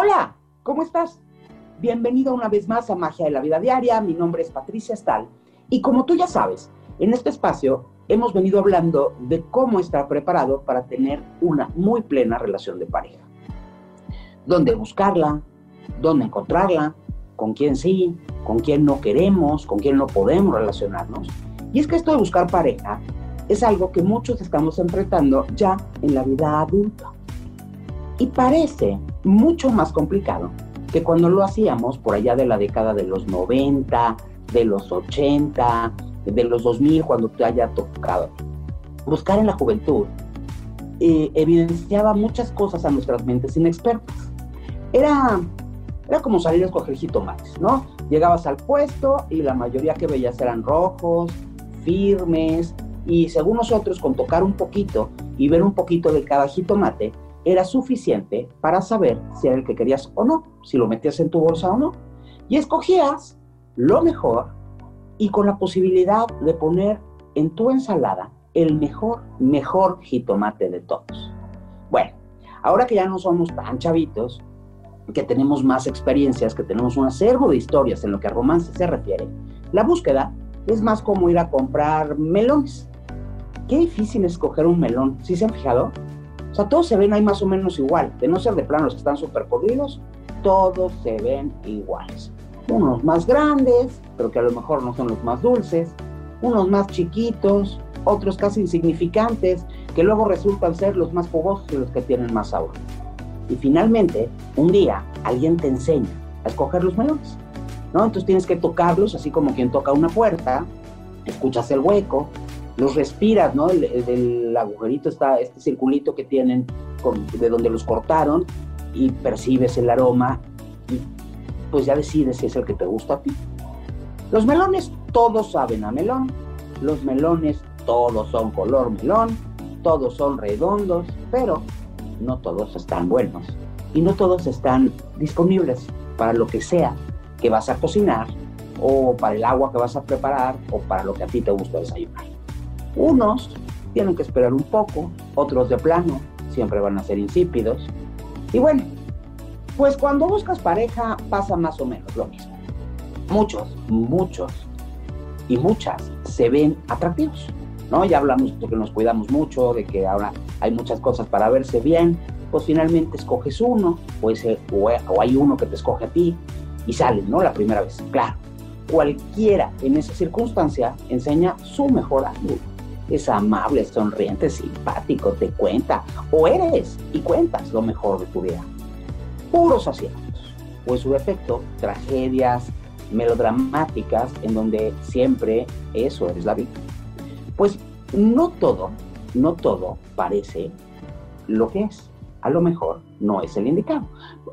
Hola, ¿cómo estás? Bienvenido una vez más a Magia de la Vida Diaria. Mi nombre es Patricia Stahl y como tú ya sabes, en este espacio hemos venido hablando de cómo estar preparado para tener una muy plena relación de pareja. Dónde buscarla, dónde encontrarla, con quién sí, con quién no queremos, con quién no podemos relacionarnos. Y es que esto de buscar pareja es algo que muchos estamos enfrentando ya en la vida adulta. Y parece mucho más complicado que cuando lo hacíamos por allá de la década de los 90, de los 80, de los 2000, cuando te haya tocado. Buscar en la juventud eh, evidenciaba muchas cosas a nuestras mentes inexpertas. Era, era como salir a escoger jitomates, ¿no? Llegabas al puesto y la mayoría que veías eran rojos, firmes, y según nosotros, con tocar un poquito y ver un poquito de cada jitomate, era suficiente para saber si era el que querías o no, si lo metías en tu bolsa o no. Y escogías lo mejor y con la posibilidad de poner en tu ensalada el mejor, mejor jitomate de todos. Bueno, ahora que ya no somos tan chavitos, que tenemos más experiencias, que tenemos un acervo de historias en lo que a romance se refiere, la búsqueda es más como ir a comprar melones. Qué difícil es escoger un melón, ¿sí se han fijado? O sea, todos se ven ahí más o menos igual, de no ser de plano los que están súper podridos, todos se ven iguales unos más grandes, pero que a lo mejor no son los más dulces, unos más chiquitos, otros casi insignificantes, que luego resultan ser los más jugosos y los que tienen más sabor. Y finalmente, un día alguien te enseña a escoger los melones, ¿no? Entonces tienes que tocarlos así como quien toca una puerta, escuchas el hueco, los respiras, ¿no? El, agujerito está, este circulito que tienen de donde los cortaron y percibes el aroma y pues ya decides si es el que te gusta a ti. Los melones todos saben a melón, los melones todos son color melón, todos son redondos, pero no todos están buenos y no todos están disponibles para lo que sea que vas a cocinar o para el agua que vas a preparar o para lo que a ti te gusta desayunar. Unos tienen que esperar un poco, otros de plano siempre van a ser insípidos. Y bueno, pues cuando buscas pareja pasa más o menos lo mismo. Muchos, muchos y muchas se ven atractivos, ¿no? Ya hablamos de que nos cuidamos mucho, de que ahora hay muchas cosas para verse bien, pues finalmente escoges uno, o, o hay uno que te escoge a ti y salen, ¿no? La primera vez, claro. Cualquiera en esa circunstancia enseña su mejor ángulo. Es amable, sonriente, simpático, te cuenta, o eres y cuentas lo mejor de tu vida puros aciertos, o en su defecto, tragedias melodramáticas en donde siempre eso es la vida. Pues no todo, no todo parece lo que es. A lo mejor no es el indicado,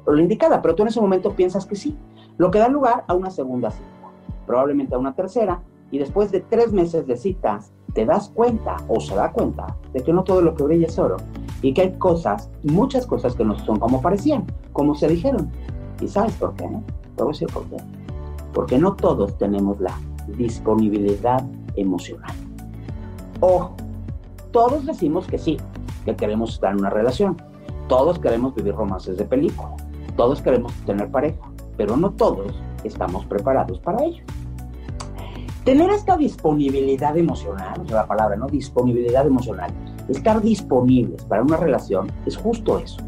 la indicada, pero tú en ese momento piensas que sí, lo que da lugar a una segunda cita, probablemente a una tercera, y después de tres meses de citas, te das cuenta o se da cuenta de que no todo lo que brilla es oro y que hay cosas, muchas cosas que no son como parecían, como se dijeron. ¿Y sabes por qué? Te voy a decir por qué. Porque no todos tenemos la disponibilidad emocional. Ojo, todos decimos que sí, que queremos estar en una relación. Todos queremos vivir romances de película. Todos queremos tener pareja, pero no todos estamos preparados para ello. Tener esta disponibilidad emocional, sea, la palabra, ¿no? Disponibilidad emocional, Estar disponibles para una relación es justo eso.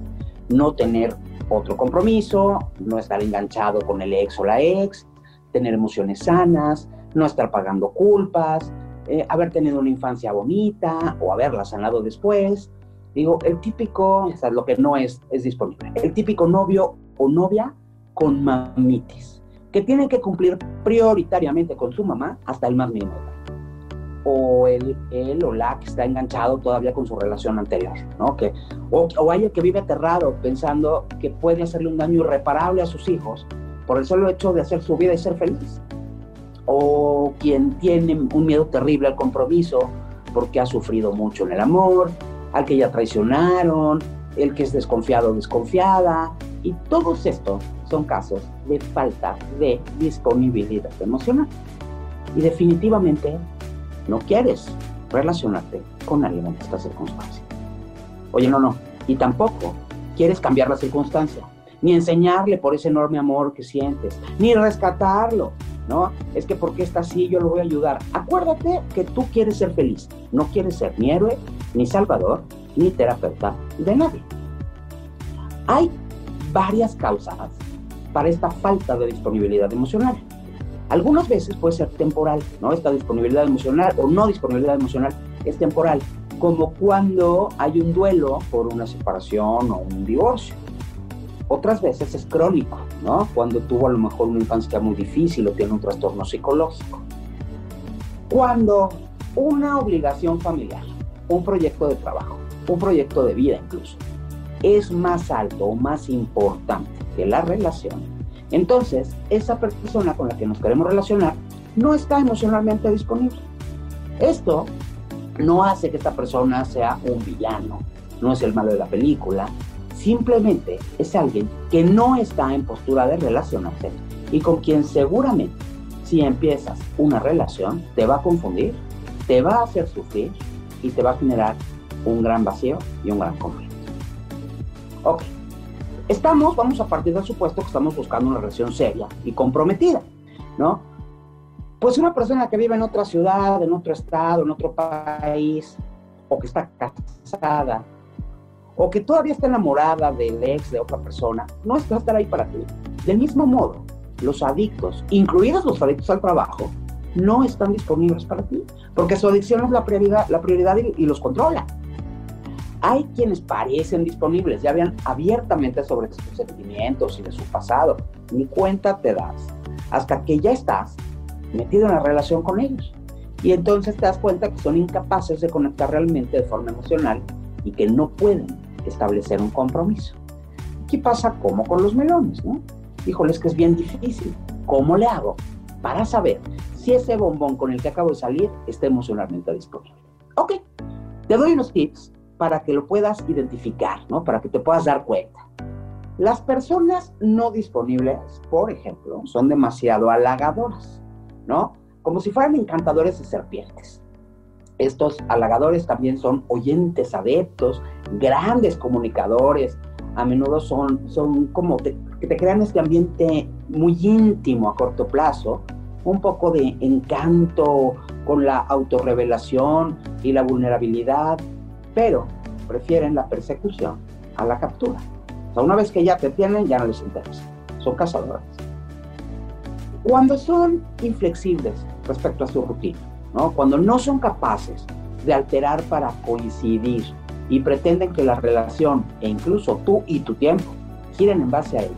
No tener otro compromiso, no estar enganchado con el ex o la ex, tener emociones sanas, no estar pagando culpas, eh, haber tenido una infancia bonita o haberla sanado después. Digo, el típico, o sea, lo que no es, es disponible. El típico novio o novia con mamitis, que tienen que cumplir prioritariamente con su mamá hasta el más mínimo o él, él o la que está enganchado todavía con su relación anterior, ¿no? Que, o, o hay el que vive aterrado pensando que puede hacerle un daño irreparable a sus hijos por el solo hecho de hacer su vida y ser feliz. O quien tiene un miedo terrible al compromiso porque ha sufrido mucho en el amor, al que ya traicionaron, el que es desconfiado o desconfiada. Y todos estos son casos de falta de disponibilidad emocional. Y definitivamente no quieres relacionarte con alguien en esta circunstancia. Oye, no, no. Y tampoco quieres cambiar la circunstancia. ni enseñarle por ese enorme amor que sientes, ni rescatarlo, ¿no? Es que porque está así yo lo voy a ayudar. Acuérdate que tú quieres ser feliz, no quieres ser ni héroe, ni salvador, ni terapeuta de nadie. Hay varias causas para esta falta de disponibilidad emocional. Algunas veces puede ser temporal, ¿no? Esta disponibilidad emocional o no disponibilidad emocional es temporal, como cuando hay un duelo por una separación o un divorcio. Otras veces es crónico, ¿no? Cuando tuvo a lo mejor una infancia muy difícil o tiene un trastorno psicológico. Cuando una obligación familiar, un proyecto de trabajo, un proyecto de vida incluso, es más alto o más importante que la relación, entonces esa persona con la que nos queremos relacionar no está emocionalmente disponible. Esto no hace que esta persona sea un villano, no es el malo de la película, simplemente es alguien que no está en postura de relacionarse y con quien seguramente si empiezas una relación te va a confundir, te va a hacer sufrir y te va a generar un gran vacío y un gran conflicto. Ok, estamos, vamos a partir del supuesto que estamos buscando una relación seria y comprometida, ¿no? Pues una persona que vive en otra ciudad, en otro estado, en otro país, o que está casada, o que todavía está enamorada del ex de otra persona, no va a estar ahí para ti. Del mismo modo, los adictos, incluidos los adictos al trabajo, no están disponibles para ti, porque su adicción es la prioridad, la prioridad y, y los controla. Hay quienes parecen disponibles, ya hablan abiertamente sobre sus sentimientos y de su pasado, ni cuenta te das, hasta que ya estás metido en la relación con ellos. Y entonces te das cuenta que son incapaces de conectar realmente de forma emocional y que no pueden establecer un compromiso. ¿Qué pasa como con los melones, no? Híjoles que es bien difícil. ¿Cómo le hago para saber si ese bombón con el que acabo de salir está emocionalmente disponible? Ok, te doy unos tips para que lo puedas identificar, ¿no? Para que te puedas dar cuenta. Las personas no disponibles, por ejemplo, son demasiado halagadoras. ¿no? Como si fueran encantadores de serpientes. Estos halagadores también son oyentes adeptos, grandes comunicadores, a menudo son, son como que te crean este ambiente muy íntimo a corto plazo, un poco de encanto con la autorrevelación y la vulnerabilidad, pero prefieren la persecución a la captura. O sea, una vez que ya te tienen, ya no les interesa. Son cazadores. Cuando son inflexibles respecto a su rutina, ¿no? cuando no son capaces de alterar para coincidir y pretenden que la relación e incluso tú y tu tiempo giren en base a él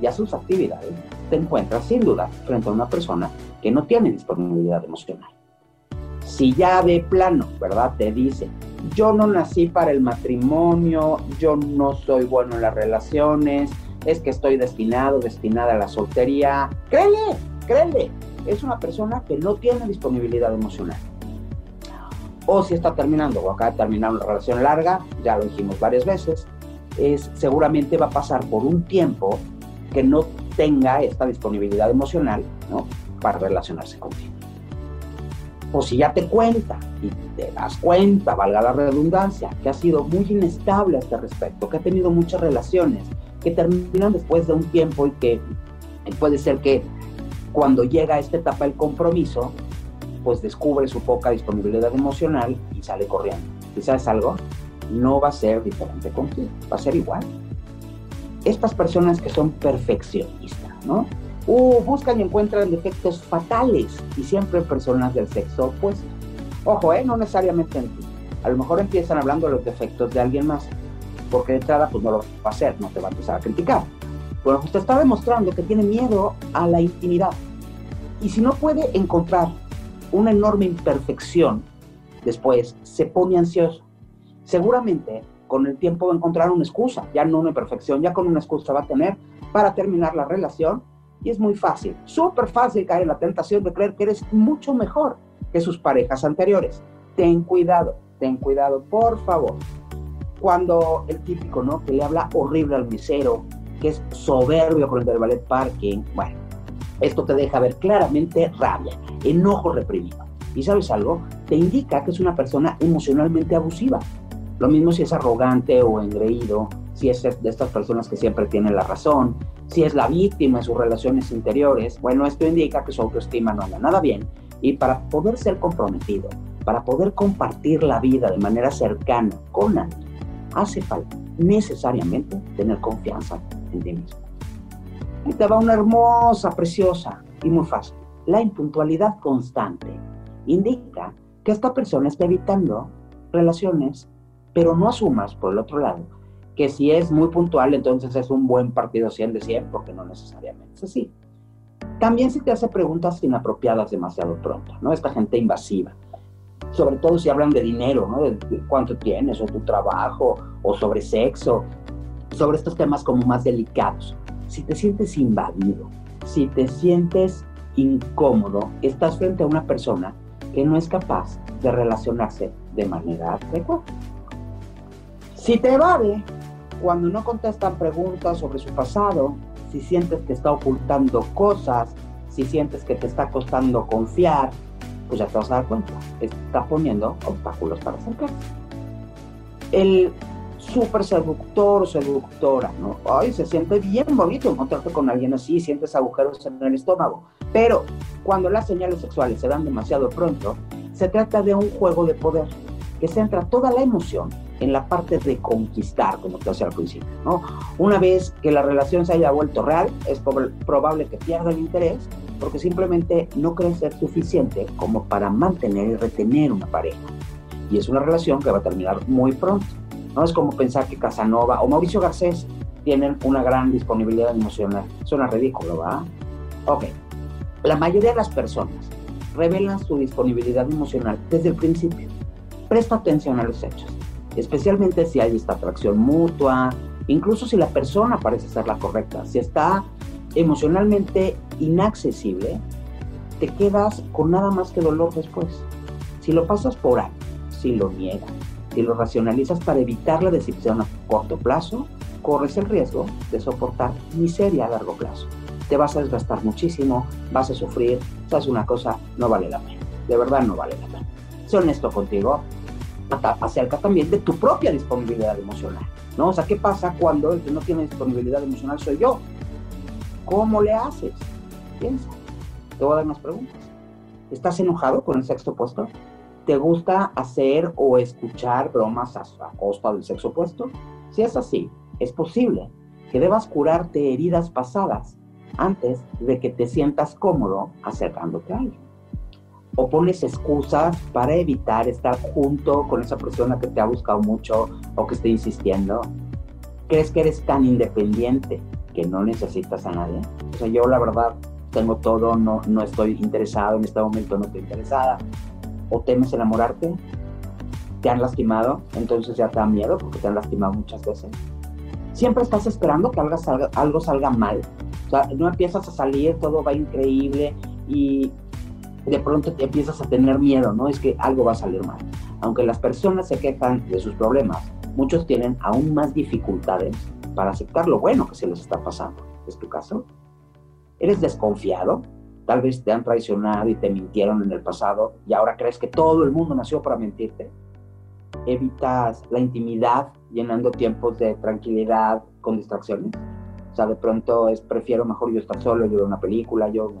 y a sus actividades, te encuentras sin duda frente a una persona que no tiene disponibilidad emocional. Si ya de plano, ¿verdad? Te dice, yo no nací para el matrimonio, yo no soy bueno en las relaciones, es que estoy destinado, destinada a la soltería, créele, créele, es una persona que no tiene disponibilidad emocional. O si está terminando o acaba de terminar una relación larga, ya lo dijimos varias veces, es, seguramente va a pasar por un tiempo que no tenga esta disponibilidad emocional ¿no? para relacionarse contigo. O si ya te cuenta y te das cuenta, valga la redundancia, que ha sido muy inestable a este respecto, que ha tenido muchas relaciones que terminan después de un tiempo y que puede ser que cuando llega a esta etapa del compromiso, pues descubre su poca disponibilidad emocional y sale corriendo. ¿Y sabes algo? No va a ser diferente contigo, va a ser igual. Estas personas que son perfeccionistas, ¿no? Uh, buscan y encuentran defectos fatales y siempre personas del sexo opuesto. Ojo, ¿eh? No necesariamente en ti. A lo mejor empiezan hablando de los defectos de alguien más, porque de entrada pues no lo va a hacer, no te va a empezar a criticar. Bueno, usted está demostrando que tiene miedo a la intimidad. Y si no puede encontrar una enorme imperfección, después se pone ansioso. Seguramente con el tiempo va encontrar una excusa, ya no una imperfección, ya con una excusa va a tener para terminar la relación. Y es muy fácil, súper fácil caer en la tentación de creer que eres mucho mejor que sus parejas anteriores. Ten cuidado, ten cuidado, por favor. Cuando el típico, ¿no? Que le habla horrible al mesero, que es soberbio con el del ballet parking. Bueno, esto te deja ver claramente rabia, enojo reprimido. ¿Y sabes algo? Te indica que es una persona emocionalmente abusiva. Lo mismo si es arrogante o engreído, si es de estas personas que siempre tienen la razón, si es la víctima en sus relaciones interiores, bueno, esto indica que su autoestima no anda nada bien y para poder ser comprometido, para poder compartir la vida de manera cercana con alguien, hace falta necesariamente tener confianza en ti mismo. Y te va una hermosa, preciosa y muy fácil. La impuntualidad constante indica que esta persona está evitando relaciones, pero no asumas, por el otro lado, que si es muy puntual, entonces es un buen partido 100 de 100, porque no necesariamente es así. También si te hace preguntas inapropiadas demasiado pronto, ¿no? Esta gente invasiva. Sobre todo si hablan de dinero, ¿no? De cuánto tienes, o tu trabajo, o sobre sexo, sobre estos temas como más delicados. Si te sientes invadido, si te sientes incómodo, estás frente a una persona que no es capaz de relacionarse de manera adecuada. Si te evade cuando no contestan preguntas sobre su pasado, si sientes que está ocultando cosas, si sientes que te está costando confiar, pues ya te vas a dar cuenta, está poniendo obstáculos para acercarse. El súper seductor o seductora, ¿no? Ay, se siente bien bonito encontrarte con alguien así, sientes agujeros en el estómago. Pero cuando las señales sexuales se dan demasiado pronto, se trata de un juego de poder que centra toda la emoción en la parte de conquistar, como te decía al principio. ¿no? Una vez que la relación se haya vuelto real, es probable que pierda el interés porque simplemente no cree ser suficiente como para mantener y retener una pareja. Y es una relación que va a terminar muy pronto. No es como pensar que Casanova o Mauricio Garcés tienen una gran disponibilidad emocional. Suena ridículo, ¿va? Ok. La mayoría de las personas revelan su disponibilidad emocional desde el principio. Presta atención a los hechos especialmente si hay esta atracción mutua, incluso si la persona parece ser la correcta, si está emocionalmente inaccesible, te quedas con nada más que dolor después. Si lo pasas por ahí, si lo niegas, si lo racionalizas para evitar la decepción a corto plazo, corres el riesgo de soportar miseria a largo plazo. Te vas a desgastar muchísimo, vas a sufrir, sabes una cosa, no vale la pena. De verdad no vale la pena. Sé honesto contigo, acerca también de tu propia disponibilidad emocional, ¿no? O sea, ¿qué pasa cuando el que no tiene disponibilidad emocional soy yo? ¿Cómo le haces? Piensa. Te voy a dar unas preguntas. ¿Estás enojado con el sexo opuesto? ¿Te gusta hacer o escuchar bromas a, a costa del sexo opuesto? Si es así, es posible que debas curarte heridas pasadas antes de que te sientas cómodo acercándote a alguien o pones excusas para evitar estar junto con esa persona que te ha buscado mucho o que esté insistiendo. ¿Crees que eres tan independiente que no necesitas a nadie? O sea, yo la verdad tengo todo, no, no estoy interesado, en este momento no estoy interesada. ¿O temes enamorarte? ¿Te han lastimado? Entonces ya te da miedo porque te han lastimado muchas veces. Siempre estás esperando que algo salga, algo salga mal. O sea, no empiezas a salir, todo va increíble y de pronto te empiezas a tener miedo, ¿no? Es que algo va a salir mal. Aunque las personas se quejan de sus problemas, muchos tienen aún más dificultades para aceptar lo bueno que se les está pasando. ¿Es tu caso? ¿Eres desconfiado? Tal vez te han traicionado y te mintieron en el pasado y ahora crees que todo el mundo nació para mentirte. Evitas la intimidad llenando tiempos de tranquilidad con distracciones. O sea, de pronto es prefiero mejor yo estar solo, yo ver una película, yo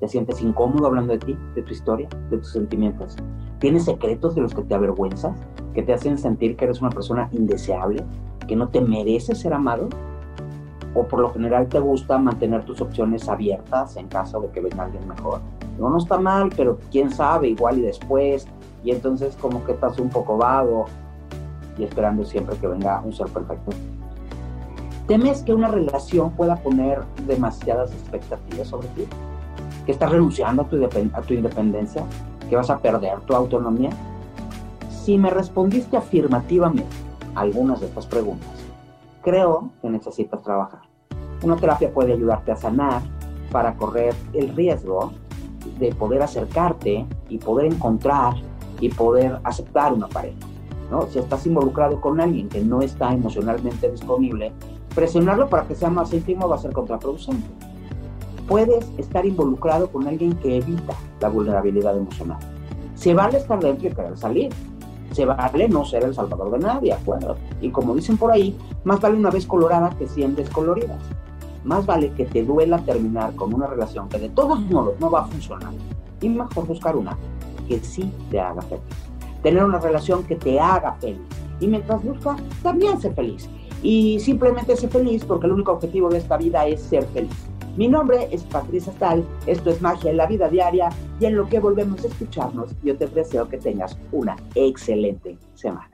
¿Te sientes incómodo hablando de ti, de tu historia, de tus sentimientos? ¿Tienes secretos de los que te avergüenzas, que te hacen sentir que eres una persona indeseable, que no te mereces ser amado? ¿O por lo general te gusta mantener tus opciones abiertas en caso de que venga alguien mejor? No, no está mal, pero quién sabe, igual y después. Y entonces como que estás un poco vago y esperando siempre que venga un ser perfecto. ¿Temes que una relación pueda poner demasiadas expectativas sobre ti? Que estás renunciando a tu, a tu independencia, que vas a perder tu autonomía? Si me respondiste afirmativamente a algunas de estas preguntas, creo que necesitas trabajar. Una terapia puede ayudarte a sanar para correr el riesgo de poder acercarte y poder encontrar y poder aceptar una pareja. ¿no? Si estás involucrado con alguien que no está emocionalmente disponible, presionarlo para que sea más íntimo va a ser contraproducente puedes estar involucrado con alguien que evita la vulnerabilidad emocional. Se vale estar dentro y querer salir, Se vale no ser el salvador de nadie, ¿de acuerdo? Y como dicen por ahí, más vale una vez colorada que cien descoloridas. Más vale que te duela terminar con una relación que de todos modos no va a funcionar. Y mejor buscar una que sí te haga feliz. Tener una relación que te haga feliz. Y mientras busca, también sé feliz. Y simplemente sé feliz porque el único objetivo de esta vida es ser feliz. Mi nombre es Patricia Tal, esto es Magia en la Vida Diaria y en lo que volvemos a escucharnos, yo te deseo que tengas una excelente semana.